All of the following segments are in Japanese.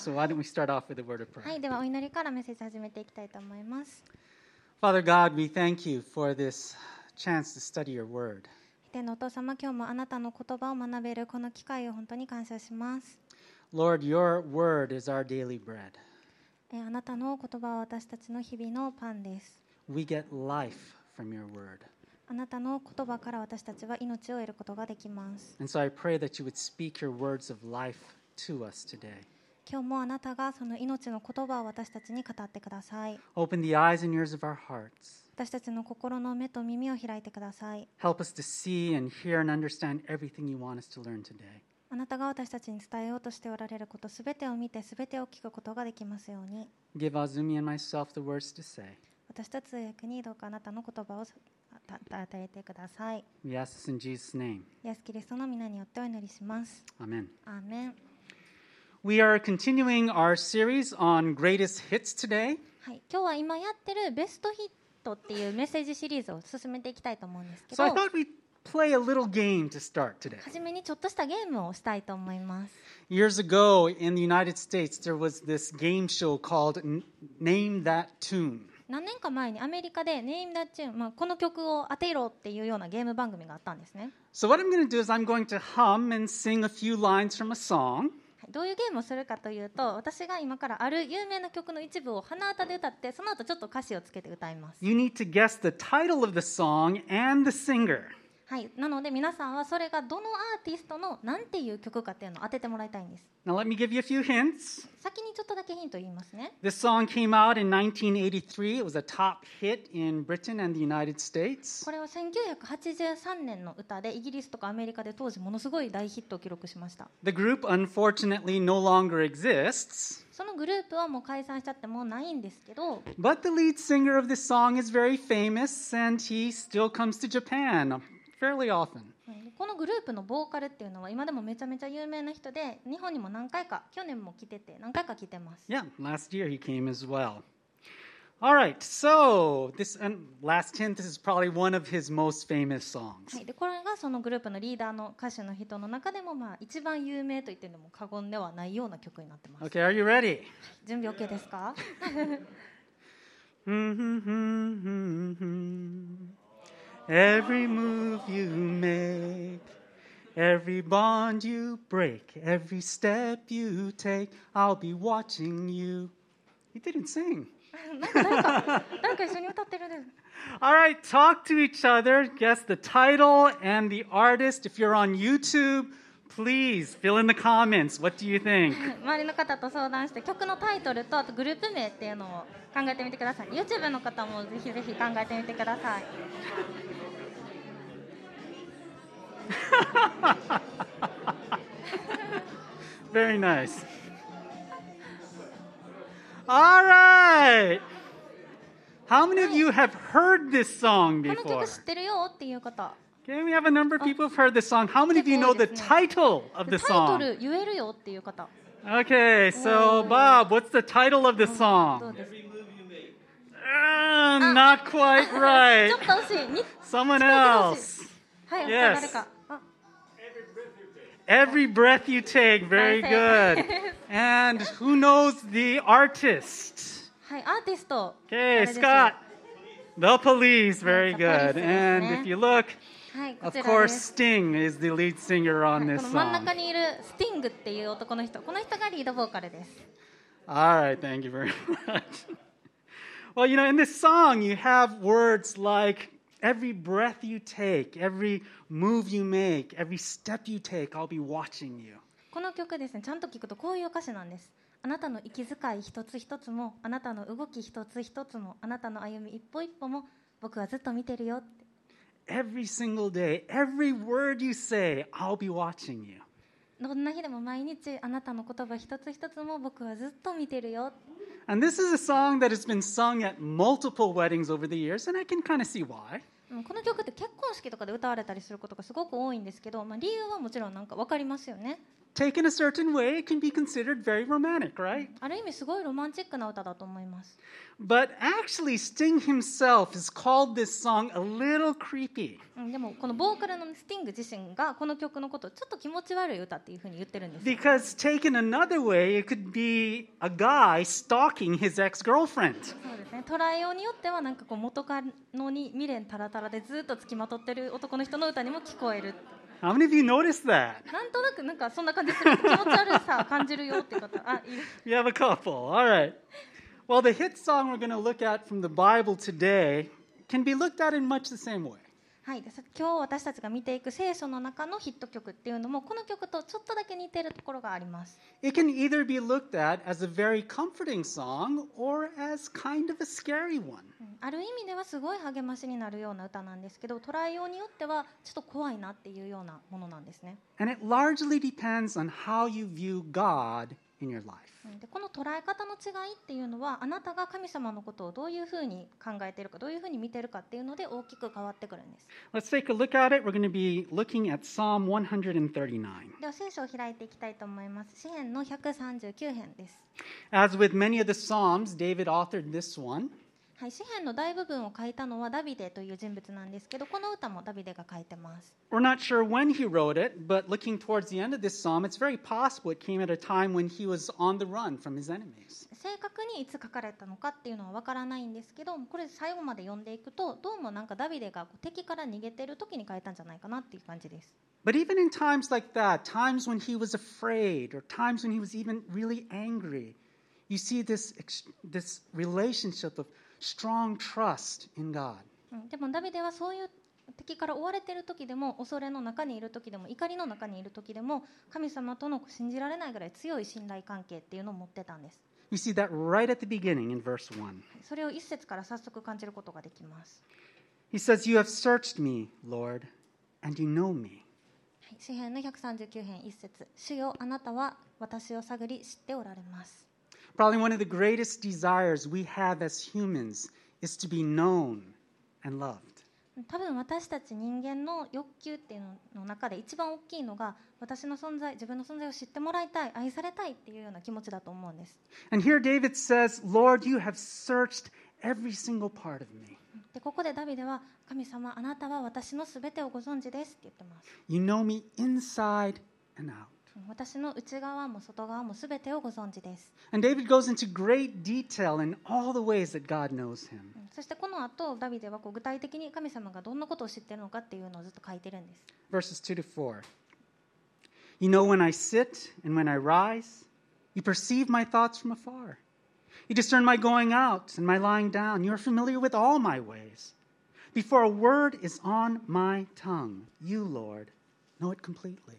So why don't we start off with a word of は prayer? い、ではお祈りからメッセージ始めていきたいと思います。Father God, we thank you for this chance to study your word. 天のお父様、今日もあなたの言葉を学べるこの機会を本当に感謝します。Lord, your word is our daily bread. えーあなたの言葉は私たちの日々のパンです。We get life from your word. あなたの言葉から私たちは命を得ることができます。And so I pray that you would speak your words of life to us today. 今日もあなたがその命の言葉を私たちに語ってください。Open the eyes and ears of our hearts. 私たちの心の目と耳を開いてください。Help us to see and hear and understand everything you want us to learn today. あなたが私たちに伝えようとしておられることすべてを見てすべてを聞くことができますように Give Azumi and myself the words to say. 私たちにどうかあなたの言葉を与えてください We ask this in Jesus' name. イエス・キリストの皆によってお祈りします Amen. アーメン We are continuing our series on greatest hits today. はい、今日は今やってるベストヒットっていうメッセージシリーズを進めていきたいと思うんですけ So I ど thought we'd play a little game to start today. 初めにちょっとしたゲームをしたいと思います Years ago in the United States, there was this game show called N- Name That Tune. 何年か前にアメリカでネームダッチューン、まあ、この曲を当てろっていうようなゲーム番組があったんですね So what I'm going to do is I'm going to hum and sing a few lines from a song. どういうゲームをするかというと私が今からある有名な曲の一部を鼻歌で歌ってその後ちょっと歌詞をつけて歌います、You need to guess the title of the song and the singer. はい、なので皆さんはそれがどのアーティストの何ていう曲かっていうのを当ててもらいたいんです Now let me give you a few hints. 先にちょっとだけヒント言いますね This song came out in 1983. It was a top hit in Britain and the United States. これは1983年の歌でイギリスとかアメリカで当時ものすごい大ヒットを記録しました The group unfortunately no longer exists, そのグループはもう解散しちゃってもうないんですけど but the lead singer of this song is very famous and he still comes to Japan fairly often. うんこのグループのボーカルっていうのは今でもめちゃめちゃ有名な人で日本にも何回か去年も来てて何回か来てます Yeah, last year he came as well. All right, so this and last hint this is probably one of his most famous songs. はい、でこれがそのグループのリーダーの歌手の人の中でもまあ一番有名と言っても過言ではないような曲になってます Okay, are you ready? 準備 OK ですか Every move you make, every bond you break, every step you take, I'll be watching you. He didn't sing. なんか誰か誰か一緒に歌ってるね All right, talk to each other, guess the title and the artist. If you're on YouTube, please fill in the comments. What do you think? 周りの方と相談して曲のタイトルとあとグループ名っていうのを考えてみてください YouTube の方もぜひぜひ考えてみてください Very nice. All right. How many of you have heard this song この before? 曲知ってるよっていう方 Okay, we have a number of people who've heard this song. How many of you know the title of タ the イト song? ル言えるよっていう方 Okay, so Bob, what's the title of the どう song? です Uh, not quite ち right. ょっと惜しいに Someone 近い else. はい、 Yes. 誰かあ Every breath you take. Very good. And who knows the artist? はい、アーティスト Okay, 誰でしょう Scott. The police. Very The good. Police And ですね。 if you look, はい、こ of ちら course, です。 Sting is the lead singer は on い this この真ん song. 中にいるスティングっていう男の人、この人がリードボーカルです。 All right, thank you very much. well, you know, in this song, you have words like every breath you take, every move you make, every step you take, I'll be watching you. この曲ですね、ちゃんと聞くとこういう歌詞なんです。あなたの息遣い一つ一つも、あなたの動き一つ一つも、あなたの歩み一歩一歩も、僕はずっと見てるよって。 Every single day, every word you say, I'll be watching you. どんな日でも毎日あなたの言葉一つ一つも僕はずっと見てるよ。 And this is a song that has been sung at multiple weddings over the years, and I can kind of see why. この曲って結婚式とかで歌われたりすることがすごく多いんですけど、まあ、理由はもちろんなんか分かりますよね。Taken a certain way, it can be considered very romantic, right? ある意味すごいロマンチックな歌だと思います But actually, Sting himself has called this song a little creepy. うんでもこのボーカルのスティング自身がこの曲のことをちょっと気持ち悪い歌っていうふうに言ってるんですよ Because taken another way, it could be a guy stalking his ex girlfriend. そうですね捉えようによってはなんかこう元カノに未練たらたらでずっとつきまとってる男の人の歌にも聞こえる How many of you noticed that? なんとなくなんかそんな感じする気持ち悪さ感じるよっていう方あいる We have a couple. All right. Well, the hit song we're going to look at from the Bible today can be looked at in much the same way. はい、今日私たちが見ていく聖書の中のヒット曲っていうのもこの曲とちょっとだけ似てるところがあります。It can either be looked at as a very comforting song or as kind of a scary one. うんある意味ではすごい励ましになるような歌なんですけど捉えようによってはちょっと怖いなっていうようなものなんですね。And it largely depends on how you view God in your life. でこの捉え方の違いっていうのはあなたが神様のことをどういうふうに考えているかどういうふうに見ているかっていうので大きく変わってくるんです。Let's take a look at it. We're going to be looking at Psalm 139. では聖書を開いていきたいと思います。詩編の139編です。As with many of the Psalms, David authored this one. はい、詩篇の大部分を書いたのはダビデという人物なんですけどこの歌もダビデが書いてます。We're not sure when he wrote it, but looking towards the end of this psalm, it's very possible it came at a time when he was on the run from his enemies. 正確にいつ書かれたのかっていうのはわからないんですけどこれ最後まで読んでいくとどうもなんかダビデが敵から逃げてる時に書いたんじゃないかなっていう感じです。But even in times like that, times when he was afraid, or times when he was even really angry, you see this, this relationship of strong trust in God. うんでもダビデはそういう敵から追われてる時でも恐れの中にいる時でも怒りの中にいる時でも神様との信じられないぐらい強い信頼関係っていうのを持ってたんです。We see that right at the beginning in verse 1. それを一節から早速感じることができます。He says, You have searched me, Lord, and you know me. はい詩編の139編一節主よあなたは私を探り知っておられます Probably one of the greatest desires we have as humans is to be known and loved. 多分私たち人間の欲求っていうのの中で一番大きいのが私の存在自分の存在を知ってもらいたい愛されたいっていうような気持ちだと思うんです And here David says, Lord, you have searched every single part of me. でここでダビデは神様あなたは私のすべてをご存知ですって言ってます You know me inside and out. 私の内側も外側もすべてをご存知です And David goes into great detail in all the ways that God knows him. うんそしてこの後ダビデはこう具体的に神様がどんなことを知っているのかっていうのをずっと書いてるんです Verses 2 to 4. You know when I sit and when I rise. You perceive my thoughts from afar. You discern my going out and my lying down. You are familiar with all my ways. Before a word is on my tongue, you, Lord, know it completely.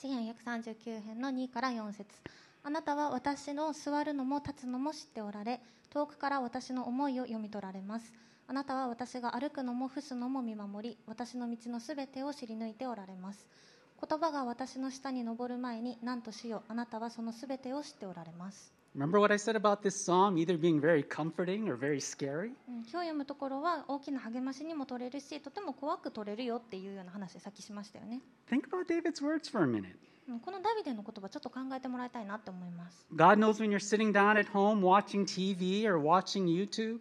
詩編139編の2から4節。あなたは私の座るのも立つのも知っておられ遠くから私の思いを読み取られます。あなたは私が歩くのも伏すのも見守り私の道のすべてを知り抜いておられます。言葉が私の下に上る前に何としよう。あなたはそのすべてを知っておられます。Remember what I said about this psalm either being very comforting or very scary? うん今日読むところは大きな励ましにも取れるしとても怖く取れるよっていうような話さっきしましたよね Think about David's words for a minute. うんこのダビデの言葉ちょっと考えてもらいたいなって思います God knows when you're sitting down at home watching TV or watching YouTube.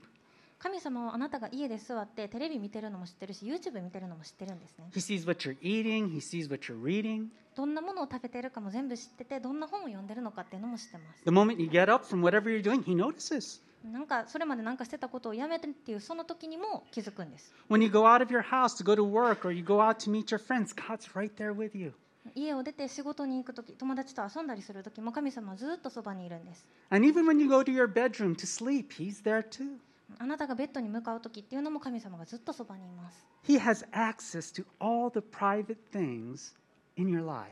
神様はあなたが家で座ってテレビ見てるのも知ってるし YouTube 見てるのも知ってるんですね He sees what you're eating, He sees what you're reading. どんなものを食べてるかも全部知っててどんな本を読んでるのかっていうのも知ってます The moment you get up from whatever you're doing, He notices. なんかそれまでなんかしてたことをやめてっていうその時にも気づくんです When you go out of your house to go to work or you go out to meet your friends, God's right there with you. 家を出て仕事に行く時友達と遊んだりする時も神様はずっとそばにいるんです And even when you go to your bedroom to sleep, He's there too. あなたがベッドに向かう時っていうのも神様がずっとそばにいます He has access to all the private things in your life.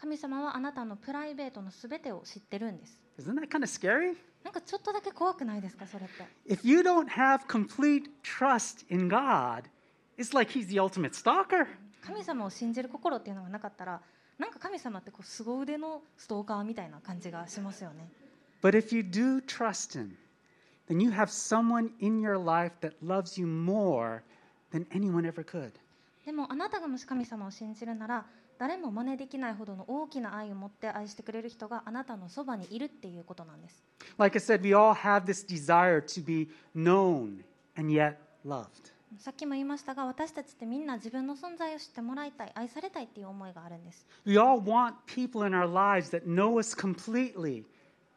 神様はあなたのプライベートのすべてを知ってるんです Isn't that kind of scary? なんかちょっとだけ怖くないですかそれって If you don't have complete trust in God, it's like He's the ultimate stalker. 神様を信じる心っていうのがなかったらなんか神様ってこう凄腕のストーカーみたいな感じがしますよね But if you do trust Him, then you have someone in your life that loves you more than anyone ever could. でもあなたがもし神様を信じるなら 誰も真似できないほどの大きな愛を持って愛してくれる人があなたのそばにいるっていうことなんです Like I said, we all have this desire to be known and yet loved. さっきも言いましたが私たちってみんな自分の存在を知ってもらいたい愛されたいっていう思いがあるんです We all want people in our lives that know us completely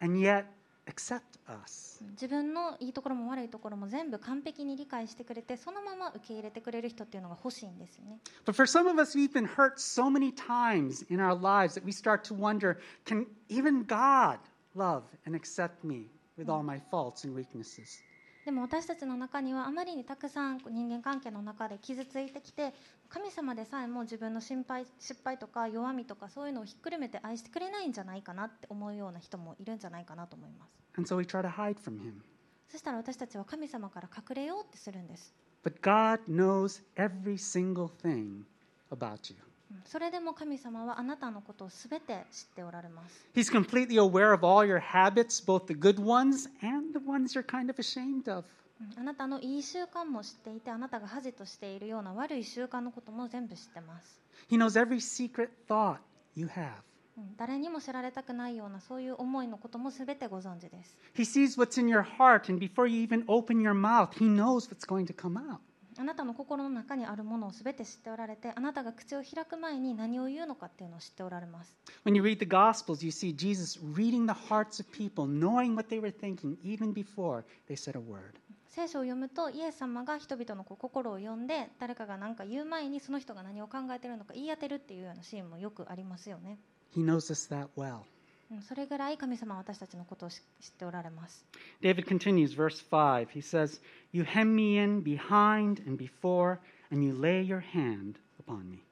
and yet accept us. 自分のいいところも悪いところも全部完璧に理解してくれてそのまま受け入れてくれる人っていうのが欲しいんですよね But for some of us, we've been hurt so many times in our lives that we start to wonder can even God love and accept me with all my faults and weaknesses? でも私たちの中にはあまりにたくさん人間関係の中で傷ついてきて神様でさえも自分の心配失敗とか弱みとかそういうのをひっくるめて愛してくれないんじゃないかなって思うような人もいるんじゃないかなと思います And so we try to hide from Him. そしたら私たちは神様から隠れようってするんです But God knows every single thing about you. うんそれでも神様はあなたのことをすべて知っておられます He's completely aware of all your habits, both the good ones and the ones you're kind of ashamed of. うんあなたのいい習慣も知っていてあなたが恥としているような悪い習慣のことも全部知ってます He knows every secret thought you have. うん誰にも知られたくないようなそういう思いのこともすべてご存知です He sees what's in your heart, and before you even open your mouth, He knows what's going to come out. あなたの心の中にあるものをすべて知っておられてあなたが口を開く前に何を言うのかっていうのを知っておられます When you read the Gospels, you see Jesus reading the hearts of people, knowing what they were thinking even before they said a word. 聖書を読むとイエス様が人々の心を読んで誰かが何か言う前にその人が何を考えているのか言い当てるっていうようなシーンもよくありますよね He knows us that well. うんそれぐらい神様は私たちのことを知知っておられます David continues, verse 5. He says, You hem me in behind and before, and you lay your hand upon me.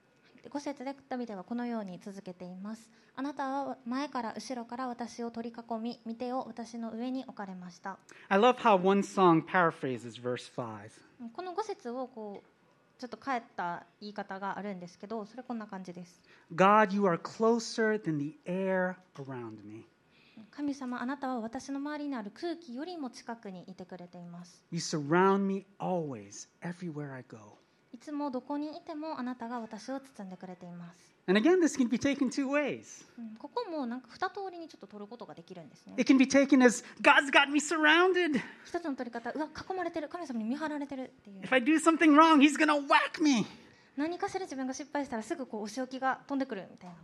で5節でダビデはこのように続けていますあなたは前から後ろから私を取り囲み見てを私の上に置かれました I love how one song paraphrases verse 5. うんこの5節をこうちょっと変えた言い方があるんですけどそれこんな感じです God, you are closer than the air around me. 神様あなたは私の周りにある空気よりも近くにいてくれています You surround me always, everywhere I go. いつもどこにいてもあなたが私を包んでくれています、And again, this can be taken two ways. うんここもなんか二通りにちょっと取ることができるんですね It can be taken as God's got me surrounded. 一つの取り方うわ囲まれてる神様に見張られてるっていう If I do something wrong, He's going to whack me. 何かしら自分が失敗したらすぐこうお仕置きが飛んでくるみたいな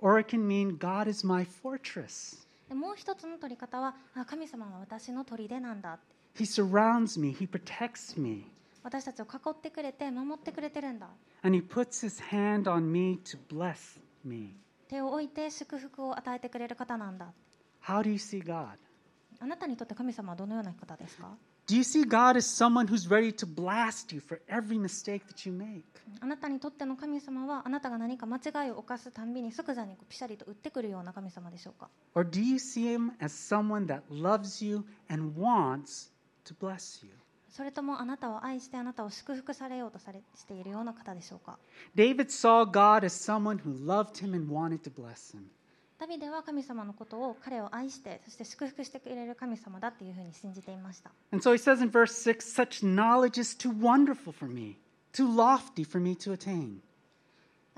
Or it can mean God is my fortress. でもう一つの取り方はあ神様は私の砦なんだ He surrounds me, He protects me, 私たちを囲ってくれて守ってくれてるんだ and He puts His hand on me to bless me. 手を置いて祝福を与えてくれる方なんだ How do you see God? あなたにとって神様はどのような方ですか Do you see God as someone who's ready to blast you for every mistake that you make? あなたにとっての神様はあなたが何か間違いを犯すたんびに即座にピシャリと打ってくるような神様でしょうか Or do you see Him as someone that loves you and wants to bless you? それともあなたを愛してあなたを祝福されようとされしているような方でしょうか David saw God as someone who loved him and wanted to bless him. ダビデは神様のことを彼を愛してそして祝福してくれる神様だっていうふうに信じていました And so he says in verse 6 such knowledge is too wonderful for me, too lofty for me to attain.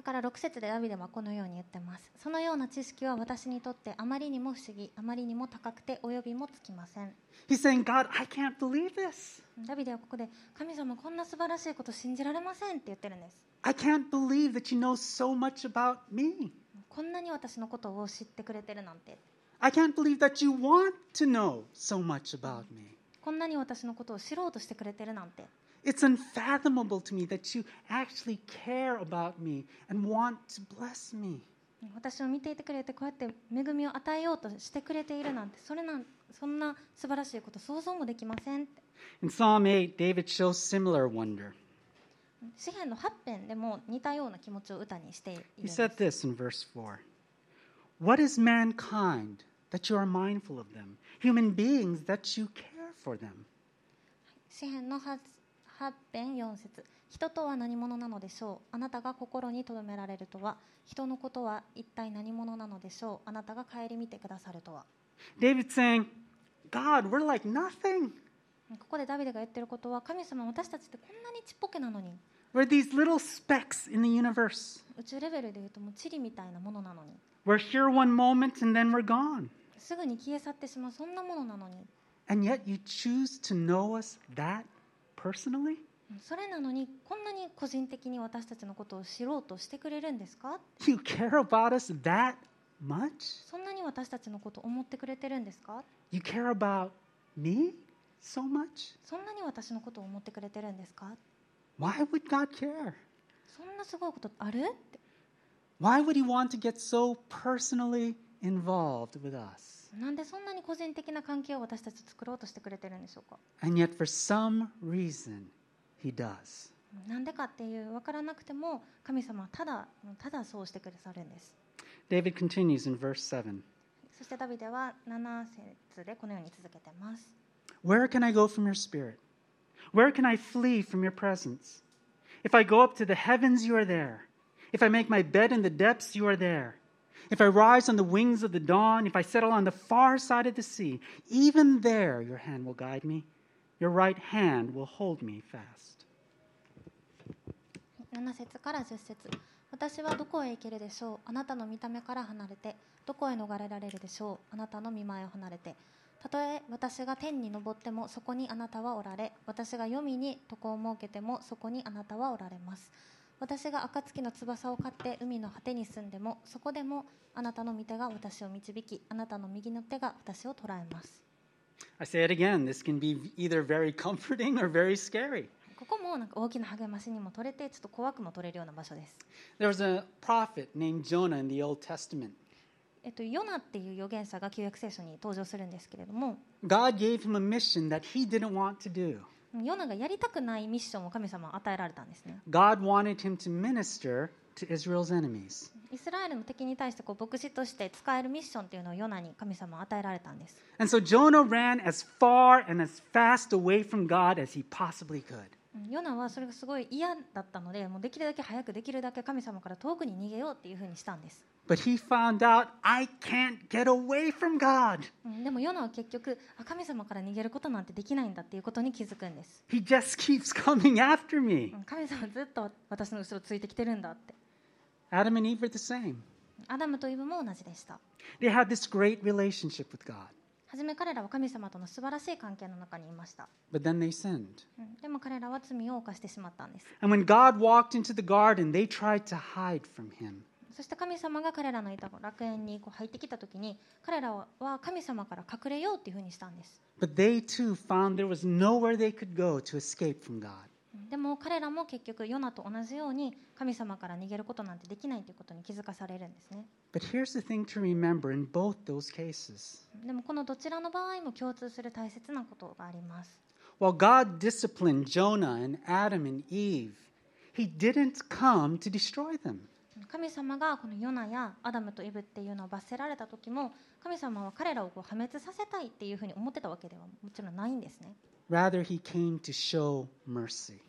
だから6節でダビデはこのように言ってますそのような知識は私にとってあまりにも不思議あまりにも高くて及びもつきません He's saying, God, I can't believe this. ダビデはここで神様こんな素晴らしいこと信じられませんって言ってるんです I can't believe that you know so much about me. こんなに私のことを知ってくれてるなんて I can't believe that you want to know so much about me. こんなに私のことを知ろうとしてくれてるなんて It's unfathomable to me that you actually care about me and want to bless me. 私を見ていてくれてこうやって恵みを与えようとしてくれているなんてそれなんそんな素晴らしいこと想像もできませんって In Psalm 8, David shows similar wonder. 詩篇の8編でも似たような気持ちを歌にしている He んです said this in verse 4 What is mankind that you are mindful of them? Human beings that you care for them. 詩篇の 8, 8編4節。人とは何者なのでしょう。あなたが心に留められるとは。人のことは一体何者なのでしょう。あなたが顧みてくださるとは。David's saying, God, we're like nothing. ここでダビデが言ってることは神様私たちってこんなにちっぽけなのに。We're these little specks in the universe. 宇宙レベルでいうともう塵みたいなものなのに。We're here one moment and then we're gone. すぐに消え去ってしまうそんなものなのに。And yet you choose to know us that personally? それなのにこんなに個人的に私たちのことを知ろうとしてくれるんですか You care about us that much? そんなに私たちのことを思ってくれてるんですか You care about me so much? そんなに私のことを思ってくれてるんですか Why would God care? そんなすごいことあるって Why would He want to get so personally involved with us? なんでそんなに個人的な関係を私たち作ろうとしてくれてるんでしょうか And yet, for some reason, He does. なんでかっていう分からなくても神様はただただそうしてくださるんです David continues in verse 7そしてダビデは7節でこのように続けています Where can I go from your spirit? Where can I flee from your presence? If I go up to the heavens, you are there. If I make my bed in the depths, you are there. If I rise on the wings of the dawn, if I settle on the far side of the sea, even there your hand will guide me. Your right hand will hold me fast. 7節から10節私はどこへ行けるでしょうあなたの見た目から離れてどこへ逃れられるでしょうあなたの見前を離れてたとえ私が天に昇ってもそこにあなたはおられ私が黄泉に床を設けてもそこにあなたはおられます私が暁の翼を飼って海の果てに住んでもそこでもあなたの御手が私を導きあなたの右の手が私を捉えます I say it again this can be either very comforting or very scary. ここもなんか大きな励ましにも取れてちょっと怖くも取れるような場所です There was a prophet named Jonah in the Old Testament. えっと、ヨナっていう預言者が旧約聖書に登場するんですけれども God gave him a mission that he didn't want to do. ヨナがやりたくないミッションを神様は与えられたんですね God wanted him to minister to Israel's enemies. イスラエルの敵に対してこう牧師として使えるミッションっていうのをヨナに神様は与えられたんです And so Jonah ran as far and as fast away from God as he possibly could. うんヨナはそれがすごい嫌だったのでもうできるだけ早くできるだけ神様から遠くに逃げようっていうふうにしたんです、But he found out, I can't get away from God. うんでもヨナは結局あ神様から逃げることなんてできないんだっていうことに気づくんです、 He just keeps coming after me. うん神様はずっと私の後ろついてきてるんだって Adam and Eve were the same. アダムとイブも同じでした They had this great relationship with God, 初め彼らは神様との素晴らしい関係の中にいました、 but then they sinned. うんでも彼らは罪を犯してしまったんです And when God walked into the garden, they tried to hide from him. そして神様が彼らのいた楽園にこう入ってきたときに、彼らは神様から隠れようというふうにしたんです。でも彼らも結局、ヨナと同じように神様から逃げることなんてできないということに気づかされるんですね。でもこのどちらの場合も共通する大切なことがあります。While God. 神様がこのヨナやアダムとイブっていうのを罰せられた時も神様は彼らをこう破滅させたいっていうふうに思ってたわけではもちろんないんですね Rather, he came to show mercy.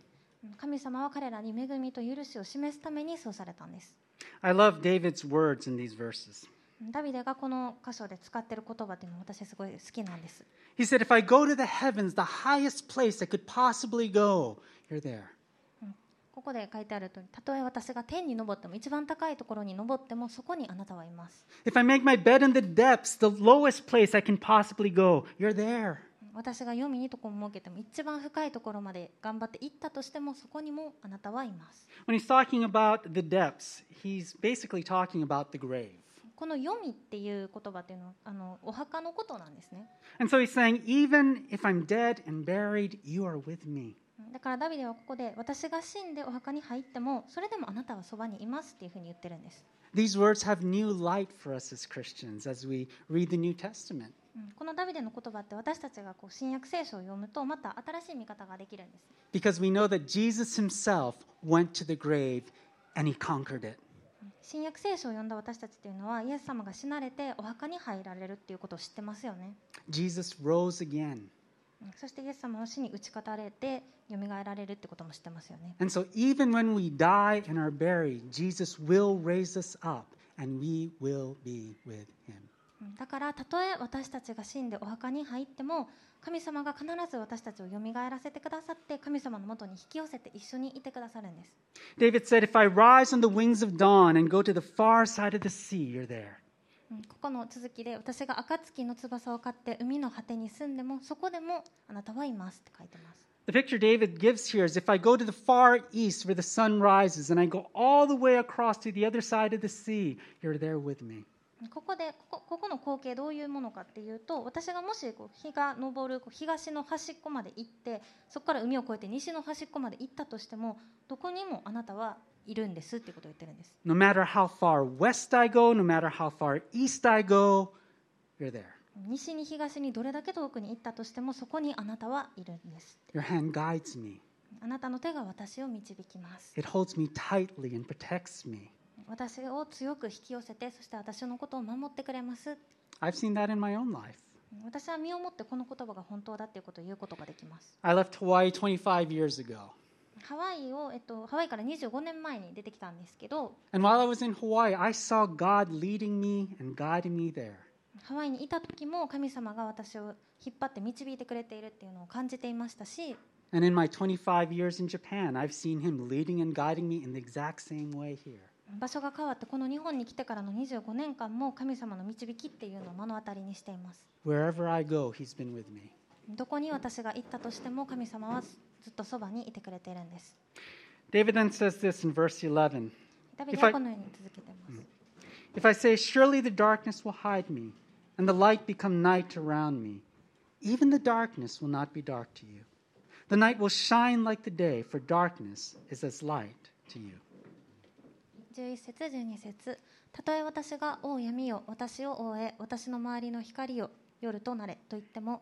神様は彼らに恵みと許しを示すためにそうされたんです I love David's words in these verses. ダビデがこの箇所で使っている言葉っていうのは私すごい好きなんです。He said, If I go to the heavens, the highest place I could possibly go, you're there. ここで書いてあるとたとえ私が天に昇っても一番高いところに登ってもそこにあなたはいます。If I make my bed in the depths, the lowest place I can possibly go, you're there. 私が読みにとこを設けても一番深いところまで頑張って行ったとしてもそこにもあなたはいます。When he's talking about the depths, he's basically talking about the grave. この読みっていう言葉っていうのはあのお墓のことなんですね。And so he's saying, Even if I'm dead and buried, you are with me. だからダビデはここで私が死んでお墓に入ってもそれでもあなたはそばにいますっていうふうに言ってるんです。These words have new light for us as Christians as we read the New Testament. うんこのダビデの言葉って私たちがこう新約聖書を読むとまた新しい見方ができるんです。Because we know that Jesus himself went to the grave and he conquered it. 新約聖書を読んだ私たちっていうのはイエス様が死なれてお墓に入られるっていうことを知ってますよね。Jesus rose again. うんそしてイエス様の死に打ち勝たれて蘇られるってことも知ってますよね。And so even when we die and are buried, Jesus will raise us up and we will be with him. うんだからたとえ私たちが死んでお墓に入っても神様が必ず私たちをよみがえらせてくださって神様のもとに引き寄せて一緒にいてくださるんです David said, If I rise on the wings of dawn and go to the far side of the sea, you're there. うんここの続きで私が暁の翼を買って海の果てに住んでもそこでもあなたはいますって書いてます The picture David gives here is if I go to the far east where the sun rises and I go all the way across to the other side of the sea, you're there with me. ここでここここの光景どういうものかっていうと私がもしこう日が昇るこう東の端っこまで行ってそこから海を越えて西の端っこまで行ったとしてもどこにもあなたはいるんですってことを言ってるんです No matter how far west I go, no matter how far east I go, you're there. 西に東にどれだけ遠くに行ったとしてもそこにあなたはいるんです Your hand guides me. あなたの手が私を導きます It holds me tightly and protects me. 私を強く引き寄せてそして私のことを守ってくれます I've seen that in my own life. 私は身をもってこの言葉が本当だっていうことを言うことができます I left Hawaii 25 years ago. ハワイを、えっと、ハワイから25年前に出てきたんですけど、ハワイにいた時も神様が私を引っ張って導いてくれているっていうのを感じていましたし、場所が変わってこの日本に来てからの25年間も神様の導きっていうのを目の当たりにしています。どこに私が行ったとしても神様は。ずっとそばにいてくれているんです David then says this in verse 11ダビデ If I- If I say, Surely the darkness will hide me, and the light become night around me, even the darkness will not be dark to you. The night will shine like the day, for darkness is as light to you. 11節12節たとえ私が「王闇よ私を覆え私の周りの光よ夜となれ」と言っても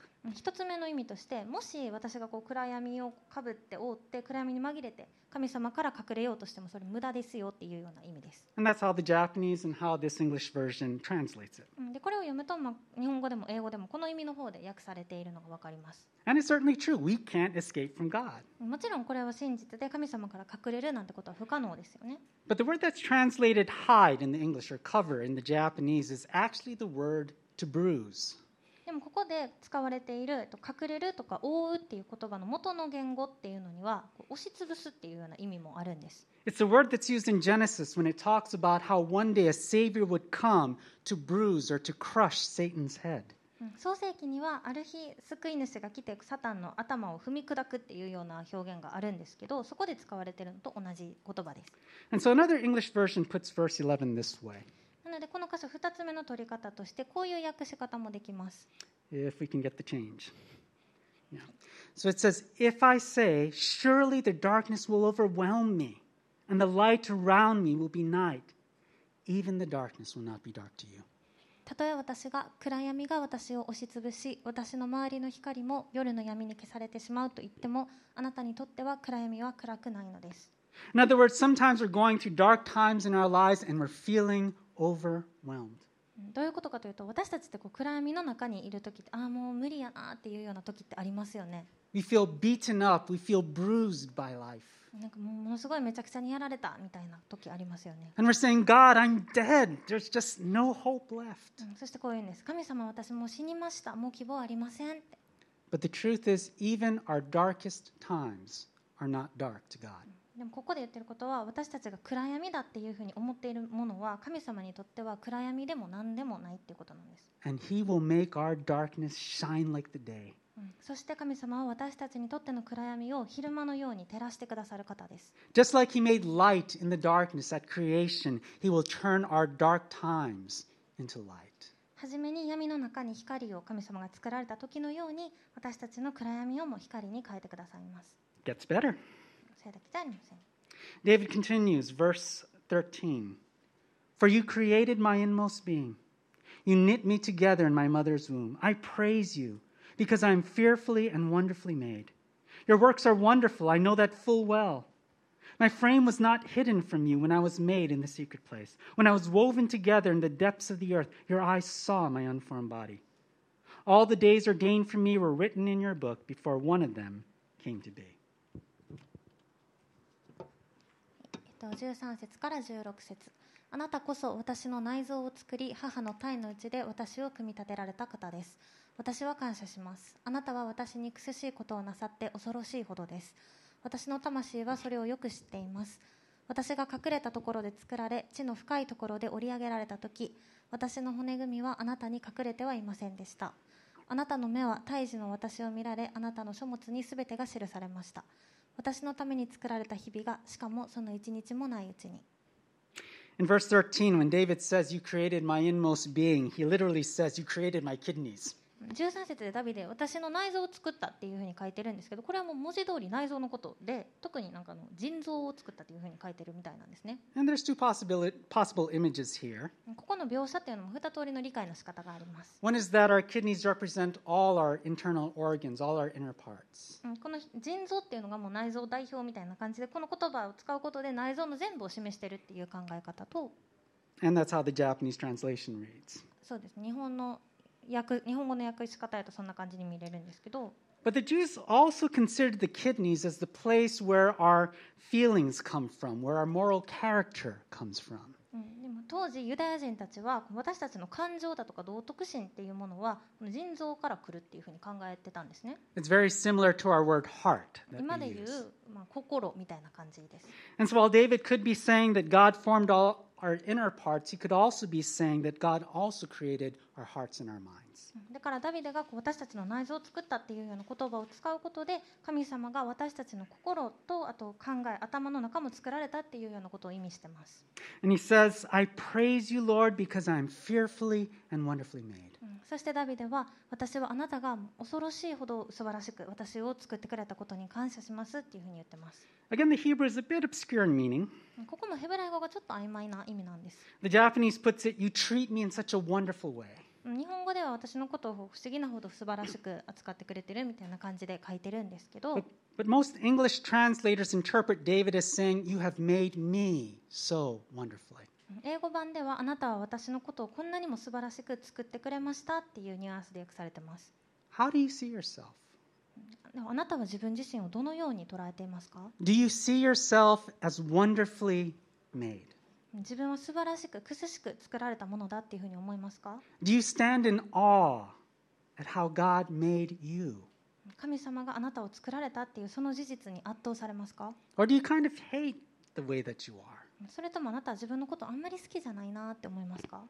一つ目の意味としてもし私がこう暗闇をかぶって覆って暗闇に紛れて神様から隠れようとしてもそれ無駄ですよっていうような意味です。And that's how the Japanese and how this English version translates it. うんでこれを読むと、まあ、日本語でも英語でもこの意味の方で訳されているのが分かります。And it's certainly true. We can't escape from God. もちろんこれは真実で神様から隠れるなんてことは不可能ですよね。But the word that's translated hide in the English or cover in the Japanese is actually the word to bruise. でもここで使われているえっと隠れるとか覆うっていう言葉の元の言語っていうのには押しつぶすっていうような意味もあるんです。It's the word that's used in Genesis when it talks about how one day a Savior would come to bruise or to crush Satan's head. うん創世記にはある日救い主が来てサタンの頭を踏み砕くっていうような表現があるんですけどそこで使われているのと同じ言葉です And so another English version puts verse 11 this way なのでこの箇所2つ目の取り方としてこういう訳し方もできます if we can get the change. Yeah. So it says, If I say, Surely the darkness will overwhelm me, and the light around me will be night, even the darkness will not be dark to you. たとえ私が暗闇が私を押しつぶし私の周りの光も夜の闇に消されてしまうと言ってもあなたにとっては暗闇は暗くないのです In other words, sometimes we're going through dark times in our lives and we're feeling overwhelmed. うんどういうことかというと私たちってこう暗闇の中にいる時ってああもう無理やなっていうような時ってありますよね We feel beaten up, we feel bruised by life. なんかもうものすごいめちゃくちゃにやられたみたいな時ありますよね And we're saying, God, I'm dead. There's just no hope left. うんそしてこういうんです神様私もう死にましたもう希望ありませんって But the truth is, even our darkest times are not dark to God. でもここで言ってることは私たちが暗闇だっていうふうに思っているものは神様にとっては暗闇でも何でもないっていうことなんです、And He will make our darkness shine like the day. うんそして神様は私たちにとっての暗闇を昼間のように照らしてくださる方です Just like He made light in the darkness at creation, He will turn our dark times into light. 初めに闇の中に光を神様が作られた時のように私たちの暗闇をも光に変えてくださいます Gets better. David continues, verse 13 For you created my inmost being, you knit me together in my mother's womb. I praise you because I am fearfully and wonderfully made. Your works are wonderful, I know that full well. My frame was not hidden from you when I was made in the secret place. When I was woven together in the depths of the earth, your eyes saw my unformed body. All the days ordained for me were written in your book before one of them came to be. と、13節から16節。あなたこそ私の内臓を作り母の体の内で私を組み立てられた方です。私は感謝します。あなたは私に苦しいことをなさって恐ろしいほどです。私の魂はそれをよく知っています。私が隠れたところで作られ地の深いところで織り上げられた時私の骨組みはあなたに隠れてはいませんでした。あなたの目は胎児の私を見られあなたの書物にすべてが記されました。私のために作られた日々がしかもその一日もないうちに In verse 13, when David says, You created my inmost being, he literally says, You created my kidneys. 13節でダビデ私の内臓を作ったっていうふうに書いてるんですけどこれはもう文字通り内臓のことで特になんかあの腎臓を作ったっていうふうに書いてるみたいなんですね And there's two possible, possible images here. ここの描写っていうのも二通りの理解の仕方があります One is that our kidneys represent all our internal organs, all our inner parts. うんこの腎臓っていうのがもう内臓代表みたいな感じでこの言葉を使うことで内臓の全部を示してるっていう考え方と And that's how the Japanese translation reads. そうです日本の訳日本語の訳し方やとそんな感じに見れるんですけど But the Jews also considered the kidneys as the place where our feelings come from, where our moral character comes from. うんでも当時ユダヤ人たちは私たちの感情だとか道徳心っていうものは腎臓から来るっていうふうに考えてたんですね It's very similar to our word heart. That 今で言.う、まあ、心みたいな感じです And so while David could be saying that God formed all our inner parts, he could also be saying that God also created だからダビデが私たちの内臓を作ったっていうような言葉を使うことで神様が私たちの心とあと考え頭の中も作られたっていうようなことを意味してます。そしてダビデは私はあなたが恐ろしいほど素晴らしく私を作ってくれたことに感謝しますっていうふうに言ってます。Again, the Hebrew is a bit obscure in meaning. ここもヘブライ語がちょっと曖昧な意味なんです。The Japanese puts it, you treat. 日本語では私のことを不思議なほど素晴らしく扱ってくれてるみたいな感じで書いてるんですけど But, but most English translators interpret David as saying, You have made me so wonderfully. 英語版ではあなたは私のことをこんなにも素晴らしく作ってくれましたっていうニュアンスで訳されてます How do you see yourself? でもあなたは自分自身をどのように捉えていますか Do you see yourself as wonderfully made? 自分は素晴らしく、くすしく作られたものだっていうふうに思いますか？神様があなたを作られたっていうその事実に圧倒されますか？Kind of それともあなたは自分のことあんまり好きじゃないなって思いますか？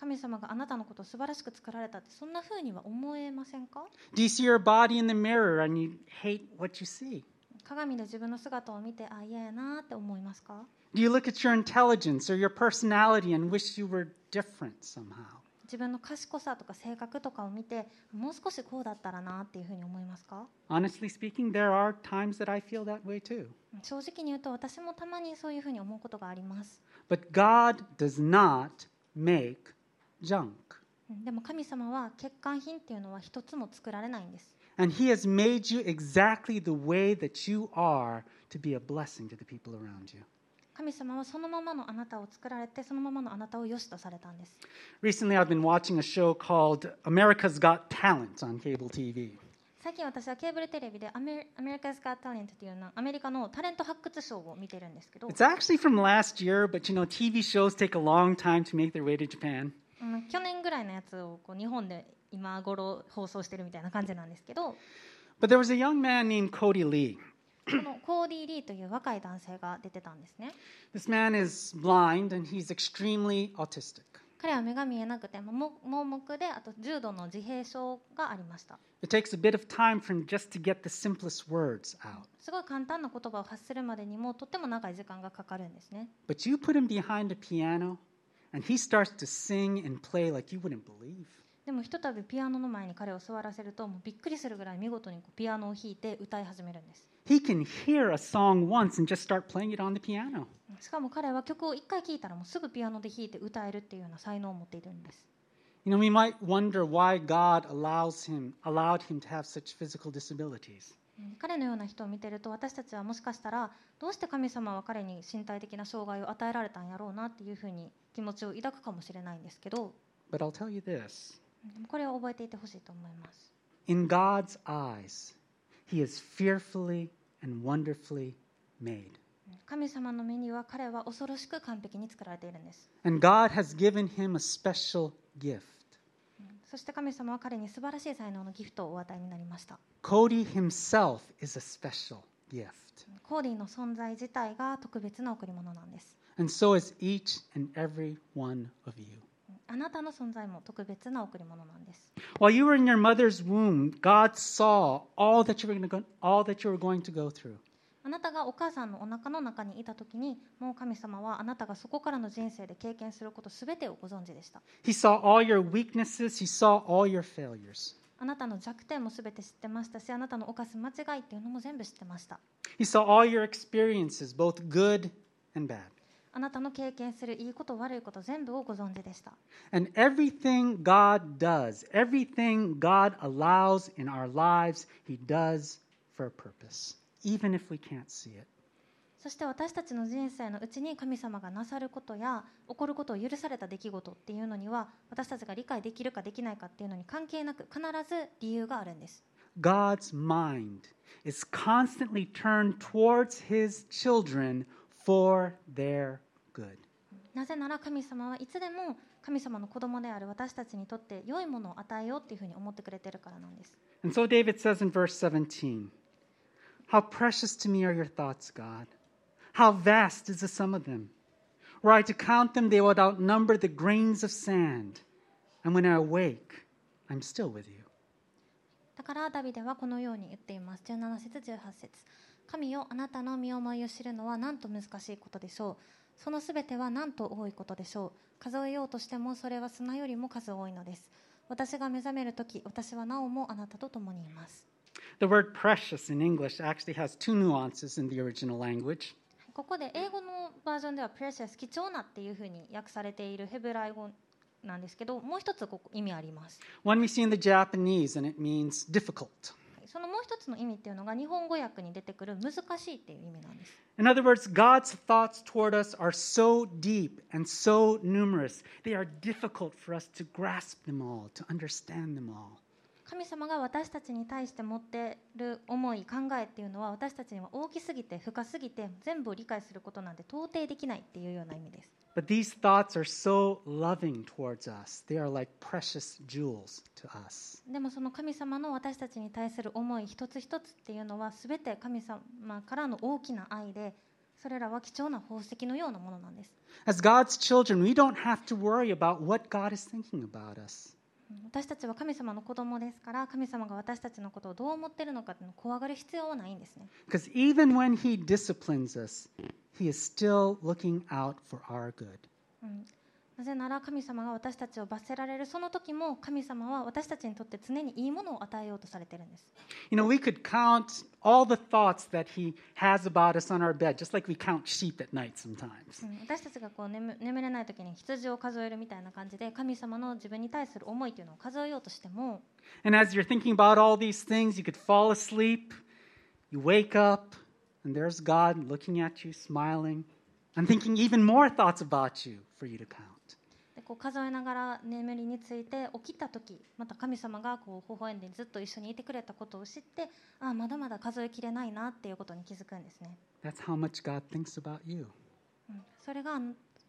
神様があなたのことを素晴らしく作られたってそんなふうには思えませんか？Do you see your body in the mirror and you hate what you see? 鏡で自分の姿を見てあ嫌やなって思いますか Do you look at your intelligence or your personality and wish you were different somehow? 自分の賢さとか性格とかを見てもう少しこうだったらなっていうふうに思いますか Honestly speaking, there are times that I feel that way too. 正直に言うと私もたまにそういうふうに思うことがあります But God does not make junk. うんでも神様は欠陥品っていうのは一つも作られないんです and He has made you exactly the way that you are to be a blessing to the people around you. Recently, I've been watching a show called America's Got Talent on cable TV. 最近私はケーブルテレビでアメ「America's Got Talent」というなアメリカのタレント発掘ショーを見てるんですけど It's actually from last year, but you know, TV shows take a long time to make their way to Japan. うん去年ぐらいのやつをこう日本で今頃放送してるみたいな感じなんですけど But there was a young man named Cody Lee. このコーディ・リーという若い男性が出てたんですね This man is blind and he's extremely autistic. 彼は目が見えなくても盲目であと重度の自閉症がありました It takes a bit of time for him just to get the simplest words out. すごい簡単な言葉を発するまでにもとっても長い時間がかかるんですね But you put him behind a piano and he starts to sing and play like you wouldn't believe. でもひとたびピアノの前に彼を座らせるともうびっくりするぐらい見事にこうピアノを弾いて歌い始めるんです He can hear a song once and just start playing it on the piano. しかも彼は曲を一回聴いたらもうすぐピアノで弾いて歌えるっていうような才能を持っているんです You know, we might wonder why God allows him, allowed him to have such physical disabilities. うん彼のような人を見てると私たちはもしかしたらどうして神様は彼に身体的な障害を与えられたんやろうなっていうふうに気持ちを抱くかもしれないんですけど But I'll tell you this これを覚えていてほしいと思います。in God's eyes, He is fearfully and wonderfully made. 神様の目には彼は恐ろしく完璧に作られているんです。And God has given him a special gift. そして神様は彼に素晴らしい才能のギフトをお与えになりました。Cody himself is a special gift. コーディの存在自体が特別な贈り物なんです。And so is each and every one of you. あなたの存在も特別な贈り物なんです。While you were in your mother's womb, God saw all that you were, gonna go, all that you were going to go through. あなたがお母さんのお腹の中にいた時に、もう神様はあなたがそこからの人生で経験することすべてをご存知でした。He saw all your weaknesses, He saw all your failures. あなたの弱点もすべて知ってましたし、あなたの犯す間違いっていうのも全部知ってました。He saw all your experiences, both good and bad. あなたの経験するいいこと悪いこと全部をご存知でした。And everything God does, everything God allows in our lives, He does for a purpose, even if we can't see it. そして私たちの人生のうちに神様がなさることや起こることを許された出来事っていうのには私たちが理解できるかできないかっていうのに関係なく必ず理由があるんです God's mind is constantly turned towards His children for their good. なぜなら神様はいつでも神様の子供である私たちにとって良いものを与えようっていうふうに思ってくれてるからなんです And so David says in verse 17, How precious to me are your thoughts, God. How vast is the sum of them. Were I to count them, they would outnumber the grains of sand. And when I awake, I'm still with you. だからダビデはこのように言っています17節18節神よあなたの身思いを知るのはなんと難しいことでしょうそのすべてはなんと多いことでしょう数えようとしてもそれは砂よりも数多いのです私が目覚めるとき私はなおもあなたと共にいます The word precious in English actually has two nuances in the original language. ここで英語のバージョンでは precious 貴重なっていうふうに訳されているヘブライ語なんですけどもう一つここ意味あります One we see in the Japanese, and it means difficult. そのもう一つの意味っていうのが日本語訳に出てくる難しいっていう意味なんです In other words, God's thoughts toward us are so deep and so numerous, they are difficult for us to grasp them all, to understand them all. 神様が私たちに対して持っている思い考えっていうのは私たちには大きすぎて深すぎて全部を理解することなんて到底できないっていうような意味です But these thoughts are so loving towards us. They are like precious jewels to us. でもその神様の私たちに対する思い一つ一つっていうのは全て神様からの大きな愛でそれらは貴重な宝石のようなものなんです As God's children, we don't have to worry about what God is thinking about us. 私たちは神様の子供ですから神様が私たちのことをどう思ってるのかっていうのを怖がる必要はないんですね Because even when He disciplines us, He is still looking out for our good. うんなぜなら神様が私たちを罰せられるその時も神様は私たちにとって常にいいものを与えようとされてるんです You know, we could count all the thoughts that He has about us on our bed, just like we count sheep at night sometimes. うん私たちがこう眠眠れない時に羊を数えるみたいな感じで神様の自分に対する思いというのを数えようとしても And as you're thinking about all these things, you could fall asleep, you wake up, and there's God looking at you, smiling, and thinking even more thoughts about you for you to count. でこう数えながら眠りについて起きた時また神様がこう微笑んでずっと一緒にいてくれたことを知ってああまだまだ数えきれないなっていうことに気づくんですね、That's how much God thinks about you. うんそれが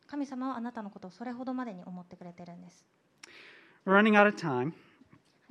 神様はあなたのことをそれほどまでに思ってくれてるんです We're running out of time.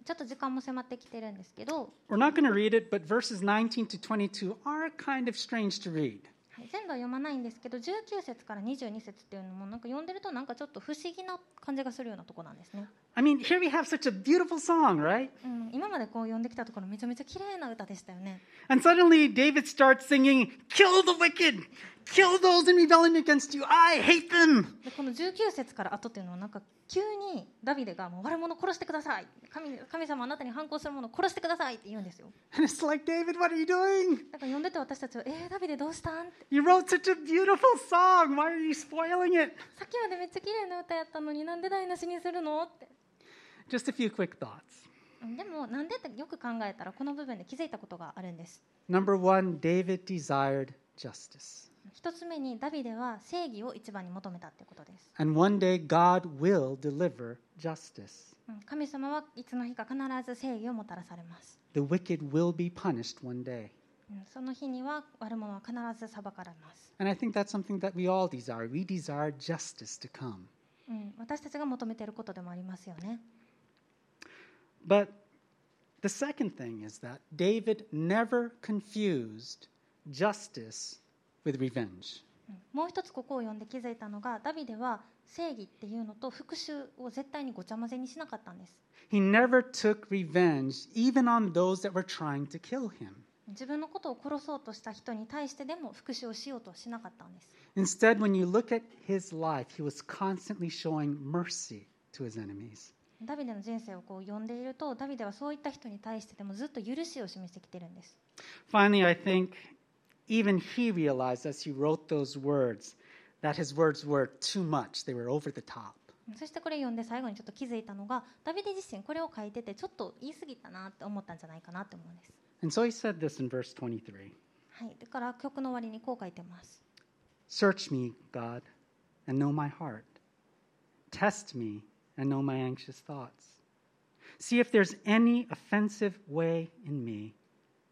ちょっと時間も迫ってきてるんですけど、We're not going to read it, but verses 19 to 22 are kind of strange to read. はい全部は読まないんですけど19節から22節っていうのもなんか読んでるとなんかちょっと不思議な感じがするようなとこなんですね、I mean, here we have such a beautiful song, right? うん、今までこう読んできたところめちゃめちゃ綺麗な歌でしたよね And suddenly David starts singing, Kill the wicked! Kill those in rebellion against you! I hate them! でこの19節から後っていうのはなんか急にダビデがもう悪者殺してください神神様あなたに反抗する者を殺してくださいって言うんですよ And it's like, David, what are you doing? だから読んでて私たちは「えー、ダビデどうしたん?」って You wrote such a beautiful song. Why are you spoiling it? さっきまでめっちゃ綺麗な歌やったのになんで台無しにするのって Just a few quick thoughts. うんでもなんでってよく考えたらこの部分で気づいたことがあるんです Number one, David desired justice. 一つ目にダビデは正義を一番に求めたってことです、And one day, God will deliver justice. うん神様はいつの日か必ず正義をもたらされます The wicked will be punished one day. うんその日には悪者は必ず裁かれます、And I think that's something that we all desire. We desire justice to come. うん、私たちが求めていることでもありますよね But the second thing is that David never confused justice with revenge. うんもう一つここを読んで気づいたのがダビデは正義っていうのと復讐を絶対にごちゃ混ぜにしなかったんです He never took revenge even on those that were trying to kill him. 自分のことを殺そうとした人に対してでも復讐をしようとはしなかったんです Instead, when you look at his life, he was constantly showing mercy to his enemies. ダビデの人生をこう呼んでいると、ダビデはそういった人に対してでもずっと許しを示してきているんです。Finally, I think even he realized as he wrote those words that his words were too much, they were over the top. そしてこれを読んで最後にちょっと気づいたのが、ダビデ自身これを書いてて、ちょっと言い過ぎたなと思ったんじゃないかなと思うんです。So、はい、だから曲の終わりにこう書いてます。Search me, God, and know my heart.Test me, and know my anxious thoughts. See if there's any offensive way in me,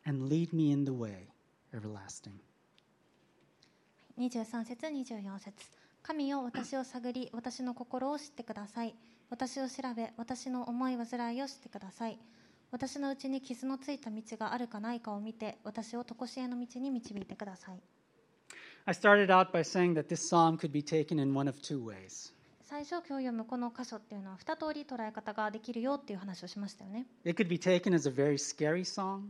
and lead me in the way everlasting. 23節24節神よ私を探り私の心を知ってください私を調べ私の思い煩いを知ってください私のうちに傷のついた道があるかないかを見て私を常しえの道に導いてください I started out by saying that this psalm could be taken in one of two ways. 最初今日読むこの箇所っていうのは二通り捉え方ができるよっていう話をしましたよね It could be taken as a very scary song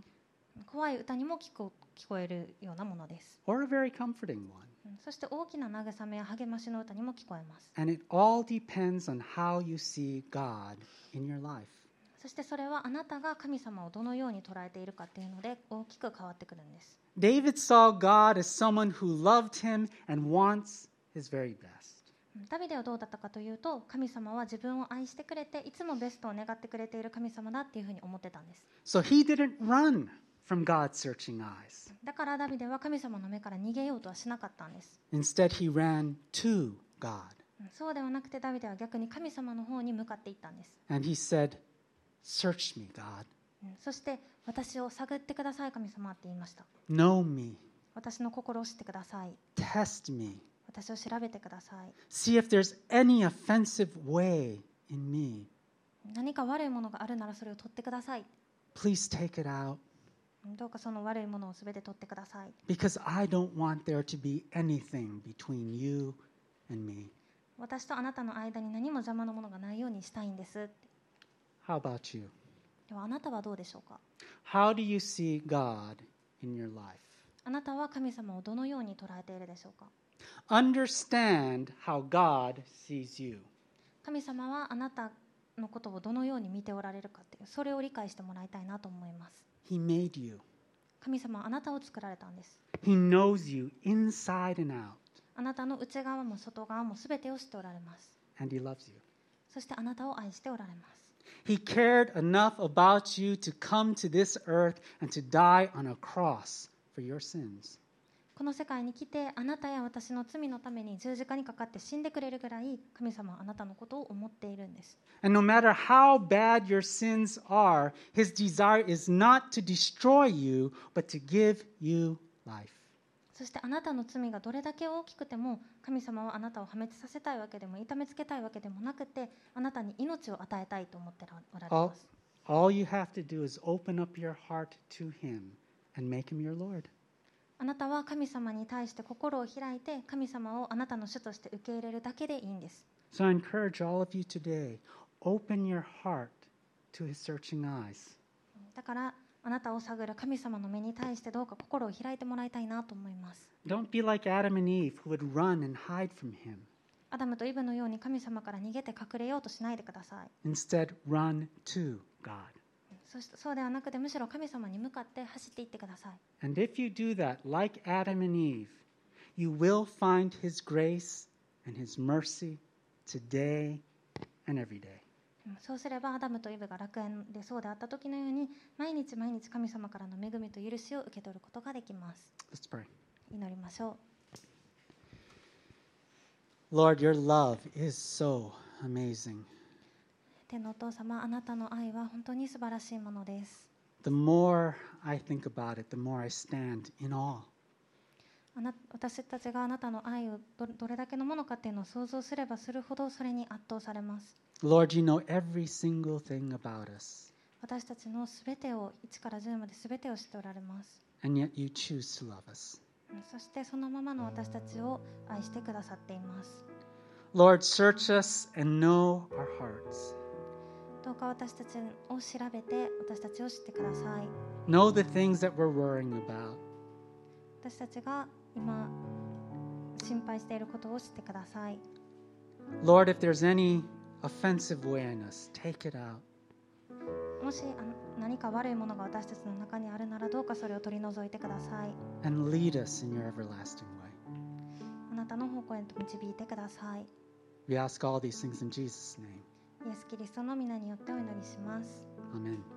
怖い歌にも聞こ聞こえるようなものです、or a very comforting one. うんそして大きな慰めや励ましの歌にも聞こえます And it all depends on how you see God in your life. そしてそれはあなたが神様をどのように捉えているかっていうので大きく変わってくるんです David saw God as someone who loved him and wants his very best. ダビデはどうだったかというと神様は自分を愛してくれていつもベストを願ってくれている神様だっていうふうに思ってたんです So he didn't run from God's searching eyes. だからダビデは神様の目から逃げようとはしなかったんです Instead, he ran to God うんそうではなくてダビデは逆に神様の方に向かっていったんです and he said, Search me, God. うんそして私を探ってください神様って言いました Know me. 私の心を知ってください Test me. 私を調べてください。何か悪いものがあるならそれを取ってください。Please take it out. どうかその悪いものをすべて取ってください。Because I don't want 私とあなたの間に何も邪魔なものがないようにしたいんです。はあなたはどうでしょうか？あなたは神様をどのように捉えているでしょうか？Understand how God sees you. 神様はあなたのことをどのように見ておられるかっていうそれを理解してもらいたいなと思います He made you. 神様はあなたを作られたんです He knows you inside and out, あなたの内側も外側も全てを知っておられます and He loves you. そしてあなたを愛しておられます He cared enough about you to come to this earth and to die on a cross for your sins. この世界に来てあなたや私の罪のために十字架にかかって死んでくれるぐらい神様はあなたのことを思っているんです And no matter how bad your sins are, His desire is not to destroy you, but to give you life. そしてあなたの罪がどれだけ大きくても神様はあなたを破滅させたいわけでも痛めつけたいわけでもなくてあなたに命を与えたいと思っておられ All, ます all you have to do is open up your heart to Him and make Him your Lord. あなたは神様に対して心を開いて神様をあなたの主として受け入れるだけでいいんです So I encourage all of you today open your heart to His searching eyes. だからあなたを探る神様の目に対してどうか心を開いてもらいたいなと思います Don't be like Adam and Eve who would run and hide from Him. アダムとイブのように神様から逃げて隠れようとしないでください Instead, run to God. そしてそうではなくてむしろ神様に向かって走っていってください And if you do that, like Adam and Eve, you will find His grace and His mercy today and every day. うんそうすればアダムとイブが楽園でそうであった時のように毎日毎日神様からの恵みと許しを受け取ることができます Let's pray. 祈りましょう Lord, your love is so amazing. 天のお父様あなたの愛は本当に素晴らしいものです。私たちがあなたの愛をど,れだけのものかというのを想像すればするほどそれに圧倒されます。Lord, you know every single thing about us. 私たちのすべてを1から10まですべてを知っておられます。And yet you choose to love us. そしてそのままの私たちを愛してくださっています。Lord, search us and know our hearts. どうか私たちを調べて私たちを知ってください Know the things that we're worrying about. 私たちが今心配していることを知ってください Lord, if there's any offensive way in us, take it out. もしあ何か悪いものが私たちの中にあるならどうかそれを取り除いてください and lead us in your everlasting way. あなたの方向へと導いてください We ask all these things in Jesus' name. イエス・キリストの皆によってお祈りします。アメン。